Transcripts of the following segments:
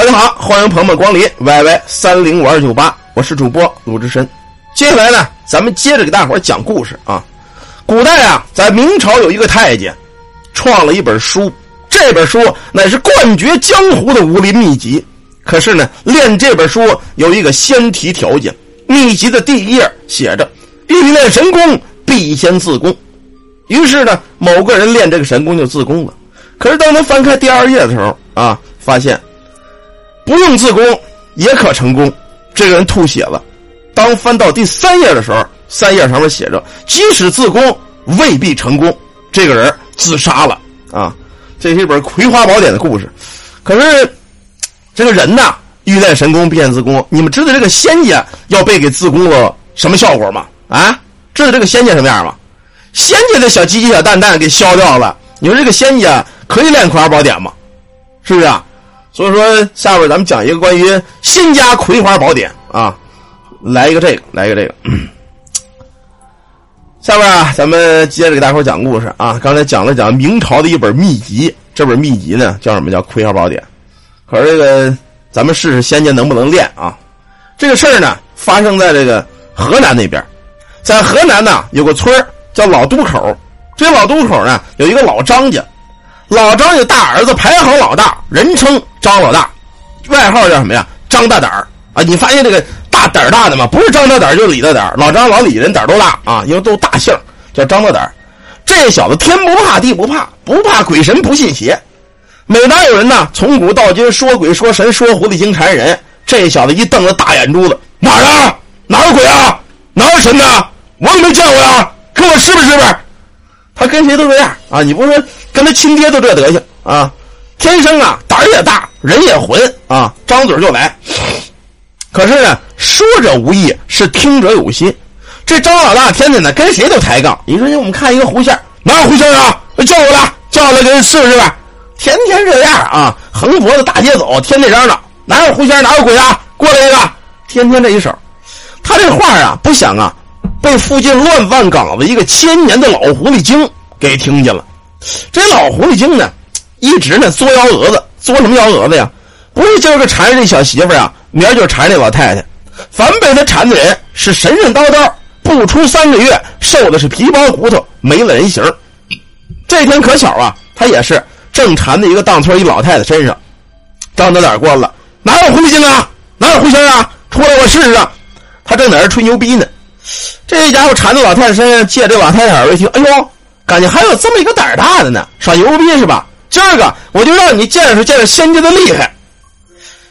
大家好，欢迎朋友们光临 YY 三零五二九八，我是主播鲁智深。接下来呢，咱们接着给大伙讲故事啊。古代啊，在明朝有一个太监，创了一本书，这本书乃是冠绝江湖的武林秘籍。可是呢，练这本书有一个先提条件，秘籍的第一页写着：“欲练神功，必先自宫。”于是呢，某个人练这个神功就自宫了。可是当他翻开第二页的时候啊，发现不用自宫也可成功。这个人吐血了。当翻到第三页的时候，三页上面写着：“即使自宫，未必成功。”这个人自杀了啊！这是一本《葵花宝典》的故事。可是这个人呐，欲练神功，必先自宫。你们知道这个仙家要被给自宫了什么效果吗？啊，知道这个仙家什么样吗？仙家的小鸡鸡、小蛋蛋给消掉了。你说这个仙家？可以练《葵花宝典》吗？是不是啊？所以说，下边咱们讲一个关于仙家《葵花宝典》啊，来一个这个，来一个这个。下边啊，咱们接着给大伙讲故事啊。刚才讲了讲明朝的一本秘籍，这本秘籍呢叫什么？叫《葵花宝典》。可是这个，咱们试试仙家能不能练啊？这个事儿呢，发生在这个河南那边，在河南呢有个村叫老渡口，这老渡口呢有一个老张家。老张家大儿子排行老大，人称张老大，外号叫什么呀？张大胆儿啊！你发现这个大胆儿大的吗？不是张大胆儿，就是李大胆儿。老张、老李人胆儿都大啊，因为都大姓，叫张大胆儿。这小子天不怕地不怕，不怕鬼神不信邪。每当有人呢从古到今说鬼说神说狐狸精缠人，这小子一瞪着大眼珠子，哪儿啊？哪有鬼啊？哪有神呢？我怎么没见过呀？跟我是不是？他跟谁都这样啊！你不说。跟他亲爹都这德行啊，天生啊胆儿也大，人也混啊，张嘴就来。可是呢，说者无意，是听者有心。这张老大天天呢跟谁都抬杠。你说，我们看一个狐仙，哪有狐仙啊？叫过来，叫来给人试试吧。天天这样啊，横脖子大街走，天天嚷嚷，哪有狐仙？哪有鬼啊？过来一个，天天这一手。他这话啊，不想啊，被附近乱葬岗子一个千年的老狐狸精给听见了。这老狐狸精呢，一直呢作幺蛾子，作什么幺蛾子呀？不是今儿个缠着这小媳妇啊，明儿就缠这老太太。凡被他缠的人，是神神叨叨，不出三个月，瘦的是皮包骨头，没了人形。这天可巧啊，他也是正缠在一个当村一老太太身上。张大胆过了，哪有狐狸精啊？哪有狐仙啊？出来我试试。他正在这吹牛逼呢，这家伙缠在老太太身上，借这老太太耳朵一听，哎呦！感觉还有这么一个胆儿大的呢，耍牛逼是吧？今儿个我就让你见识见识仙家的厉害。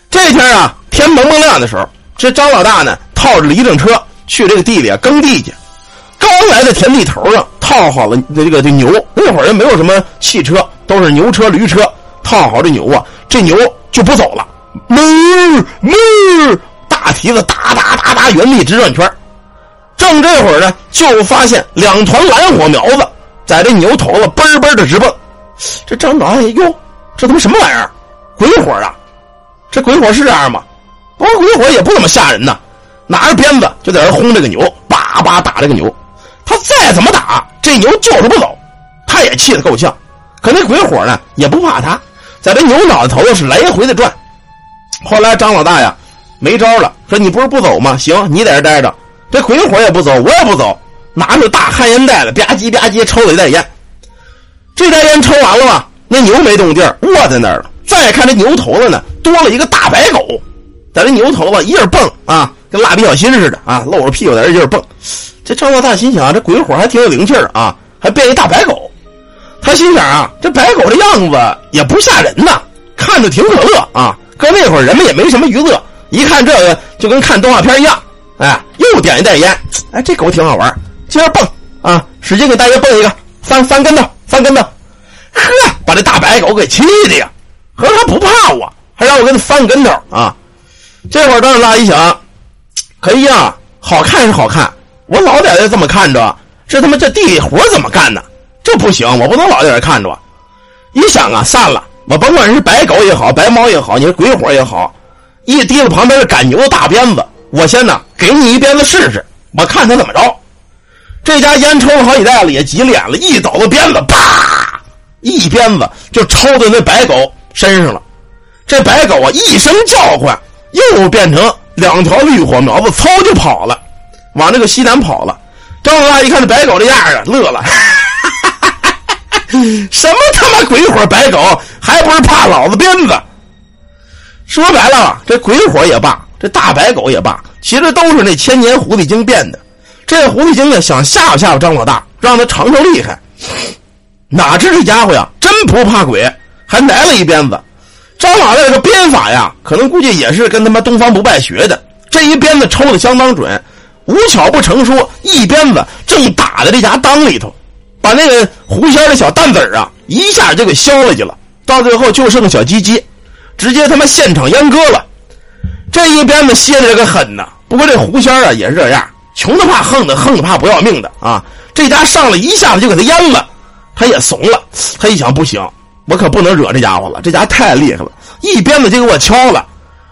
这天啊，天蒙蒙亮的时候，这张老大呢，套着犁正车去这个地里啊耕地去。刚来到田地头上，套好了这个这牛。那会儿也没有什么汽车，都是牛车、驴车。套好这牛啊，这牛就不走了，哞哞，大蹄子哒哒哒哒原地直转圈。正这会儿呢，就发现两团蓝火苗子。在这牛头子嘣嘣的直蹦，这张老爷哟，这他妈什么玩意儿？鬼火啊！这鬼火是这样吗？不过鬼火也不怎么吓人呐，拿着鞭子就在这轰这个牛，叭叭打这个牛。他再怎么打，这牛就是不走，他也气得够呛。可那鬼火呢，也不怕他，在这牛脑袋头子是来回的转。后来张老大呀，没招了，说你不是不走吗？行，你在这待着，这鬼火也不走，我也不走。拿着大旱烟袋子，吧唧吧唧抽了一袋烟。这袋烟抽完了吧？那牛没动地儿卧在那儿了。再看这牛头子呢，多了一个大白狗，在这牛头子一儿蹦啊，跟蜡笔小新似的啊，露着屁股在这一儿蹦。这张老大心想，这鬼火还挺有灵气啊，还变一大白狗。他心想啊，这白狗的样子也不吓人呐，看着挺可乐啊。搁那会儿人们也没什么娱乐，一看这个就跟看动画片一样。哎，又点一袋烟，哎，这狗挺好玩。接着蹦啊，使劲给大爷蹦一个翻翻跟头，翻跟头，呵，把这大白狗给气的呀！合着他不怕我，还让我给他翻跟头啊！这会儿张大一想，可以呀，好看是好看，我老在这这么看着，这他妈这地里活怎么干呢？这不行，我不能老在这看着。一想啊，散了，我甭管是白狗也好，白猫也好，你是鬼火也好，一提了旁边的赶牛的大鞭子，我先呢给你一鞭子试试，我看他怎么着。这家烟抽了好几袋子，也急脸了，一抖子鞭子，啪，一鞭子就抽在那白狗身上了。这白狗啊一声叫唤，又变成两条绿火苗子，嗖就跑了，往这个西南跑了。张老大一看这白狗这样啊，乐了，什么他妈鬼火白狗，还不是怕老子鞭子？说白了，这鬼火也罢，这大白狗也罢，其实都是那千年狐狸精变的。这狐狸精呢，想吓唬吓唬张老大，让他尝尝厉害。哪知这家伙呀，真不怕鬼，还来了一鞭子。张老大这个鞭法呀，可能估计也是跟他妈东方不败学的。这一鞭子抽的相当准，无巧不成书，一鞭子正打在这家裆里头，把那个狐仙的小蛋子啊，一下就给削了去了。到最后就剩个小鸡鸡。直接他妈现场阉割了，这一鞭子歇的这个狠呐！不过这狐仙啊也是这样，穷的怕横的，横的怕不要命的啊！这家上来一下子就给他阉了，他也怂了。他一想不行，我可不能惹这家伙了，这家太厉害了，一鞭子就给我敲了。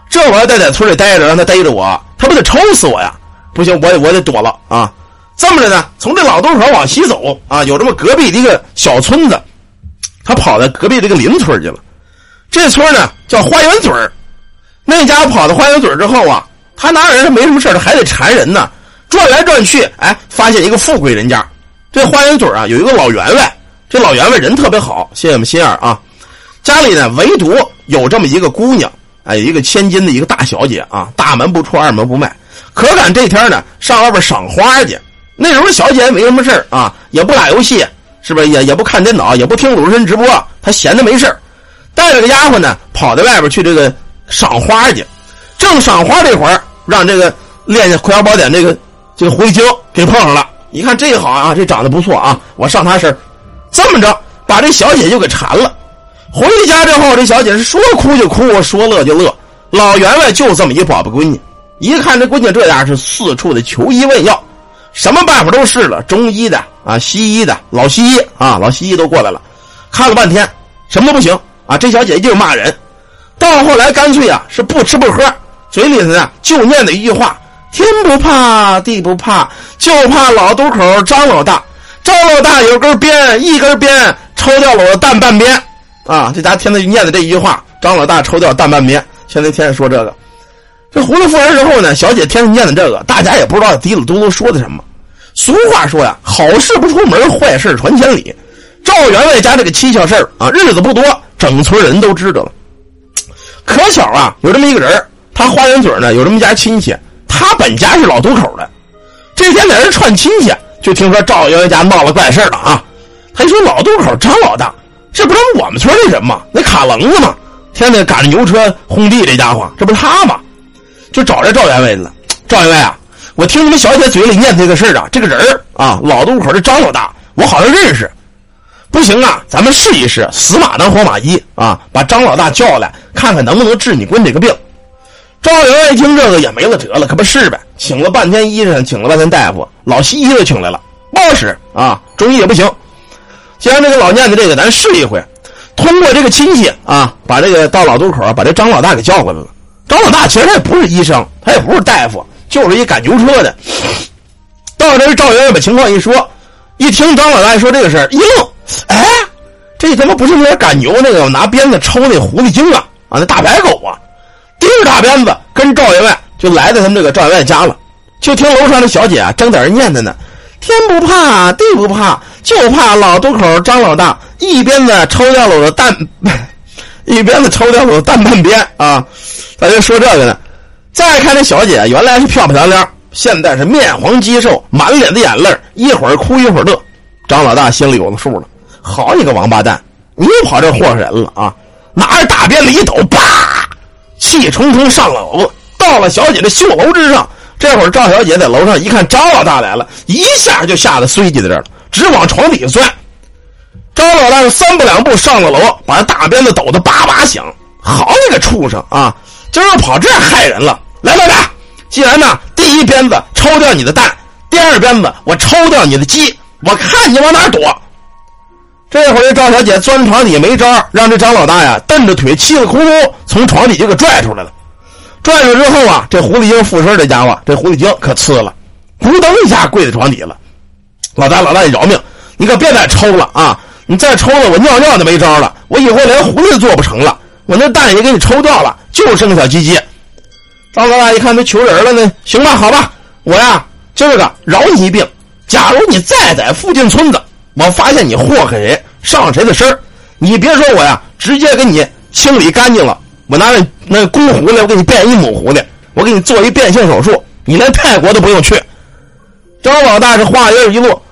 这我要再在村里待着，让他逮着我，他不得抽死我呀？不行，我我得躲了啊！这么着呢，从这老东口往西走啊，有这么隔壁的一个小村子，他跑到隔壁这个邻村去了。这村呢叫花园嘴那家伙跑到花园嘴之后啊，他哪有人没什么事他还得缠人呢，转来转去，哎，发现一个富贵人家。这花园嘴啊有一个老员外，这老员外人特别好，谢谢我们心眼啊。家里呢唯独有这么一个姑娘，哎，一个千金的一个大小姐啊，大门不出二门不迈。可赶这天呢上外边赏花去，那时候小姐没什么事啊，也不打游戏，是不是也也不看电脑，也不听鲁智深直播，她闲的没事带着个丫鬟呢，跑到外边去这个赏花去。正赏花这会儿，让这个练《葵花宝典》这个这个狐狸精给碰上了。一看这好啊，这长得不错啊，我上他身这么着把这小姐就给缠了。回家之后，这小姐是说哭就哭，说乐就乐。老员外就这么一宝贝闺女，一看这闺女这样，是四处的求医问药，什么办法都试了，中医的啊，西医的，老西医啊，老西医都过来了，看了半天，什么都不行。啊，这小姐姐就是骂人，到后来干脆啊是不吃不喝，嘴里头呢就念的一句话：天不怕地不怕，就怕老渡口张老大。张老大有根鞭，一根鞭抽掉了我蛋半边。啊，这家天天念的这一句话：张老大抽掉蛋半边。现在天天说这个，这糊涂妇人之后呢，小姐天天念的这个，大家也不知道嘀里嘟嘟说的什么。俗话说呀，好事不出门，坏事传千里。赵员外家这个蹊跷事啊，日子不多。整村人都知道了，可巧啊，有这么一个人他花园嘴呢有这么一家亲戚，他本家是老渡口的。这天在这串亲戚，就听说赵员外家闹了怪事了啊！他说老渡口张老大，这不是我们村的人吗？那卡棱子吗？天天赶着牛车轰地，这家伙这不是他吗？就找这赵员外了。赵员外啊，我听你们小姐嘴里念这个事啊，这个人啊，老渡口的张老大，我好像认识。不行啊，咱们试一试，死马当活马医啊！把张老大叫来，看看能不能治你闺女这个病。赵员外一听这个也没了辙了，可不是呗？请了半天医生，请了半天大夫，老西医都请来了，不好使啊！中医也不行。既然这个老念的这个，咱试一回。通过这个亲戚啊，把这个到老渡口把这张老大给叫过来了。张老大其实他也不是医生，他也不是大夫，就是一赶牛车的。到这赵员外把情况一说，一听张老大说这个事儿，一愣。哎，这他妈不是那赶牛那个拿鞭子抽那狐狸精啊啊，那大白狗啊，盯着大鞭子跟赵员外就来到他们这个赵员外家了，就听楼上的小姐啊正在这念的呢，天不怕地不怕，就怕老渡口张老大一鞭子抽掉了我的蛋，一鞭子抽掉了我的蛋半边啊，他就说这个呢。再看这小姐，原来是漂漂亮亮，现在是面黄肌瘦，满脸的眼泪，一会儿哭一会儿乐。张老大心里有了数了，好你个王八蛋，你又跑这祸害人了啊！拿着大鞭子一抖，啪，气冲冲上了楼，到了小姐的绣楼之上。这会儿赵小姐在楼上一看张老大来了，一下就吓得碎叽在这儿了，直往床底下钻。张老大三步两步上了楼，把大鞭子抖得叭叭响。好你个畜生啊！今儿跑这害人了！来来来，既然呢，第一鞭子抽掉你的蛋，第二鞭子我抽掉你的鸡。我看你往哪躲！这会儿赵小姐钻床底没招，让这张老大呀蹬着腿，气里呼噜从床底就给拽出来了。拽出来之后啊，这狐狸精附身，这家伙这狐狸精可呲了，咕噔一下跪在床底了。老大，老大，你饶命！你可别再抽了啊！你再抽了，我尿尿都没招了，我以后连狐狸都做不成了。我那蛋也给你抽掉了，就剩个小鸡鸡。张老大一看他求人了呢，行吧，好吧，我呀今儿个饶你一命。假如你再在附近村子，我发现你祸害谁，上谁的身你别说我呀，直接给你清理干净了。我拿那那公狐狸，我给你变一母狐狸，我给你做一变性手术，你连泰国都不用去。张老大这话音一落，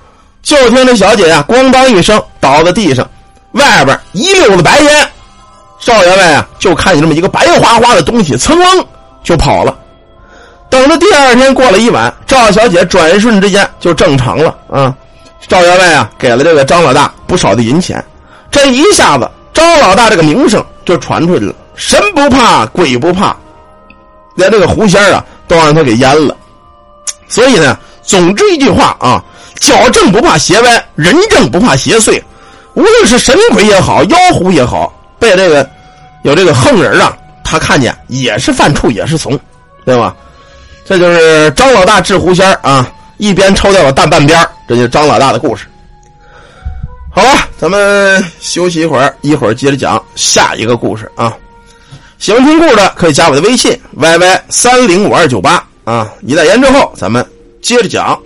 就听这小姐呀，咣当一声倒在地上，外边一溜子白烟。少员外啊，就看见这么一个白花花的东西，噌楞就跑了。等到第二天过了一晚，赵小姐转瞬之间就正常了啊！赵员外啊，给了这个张老大不少的银钱，这一下子张老大这个名声就传出去了，神不怕鬼不怕，连这个狐仙啊都让他给淹了。所以呢，总之一句话啊，脚正不怕鞋歪，人正不怕邪祟。无论是神鬼也好，妖狐也好，被这个有这个横人啊，他看见也是犯怵，也是怂，对吧？这就是张老大治狐仙啊，一边抽掉了大半边这就是张老大的故事。好了，咱们休息一会儿，一会儿接着讲下一个故事啊。喜欢听故事的可以加我的微信 yy 三零五二九八啊。一代言之后，咱们接着讲。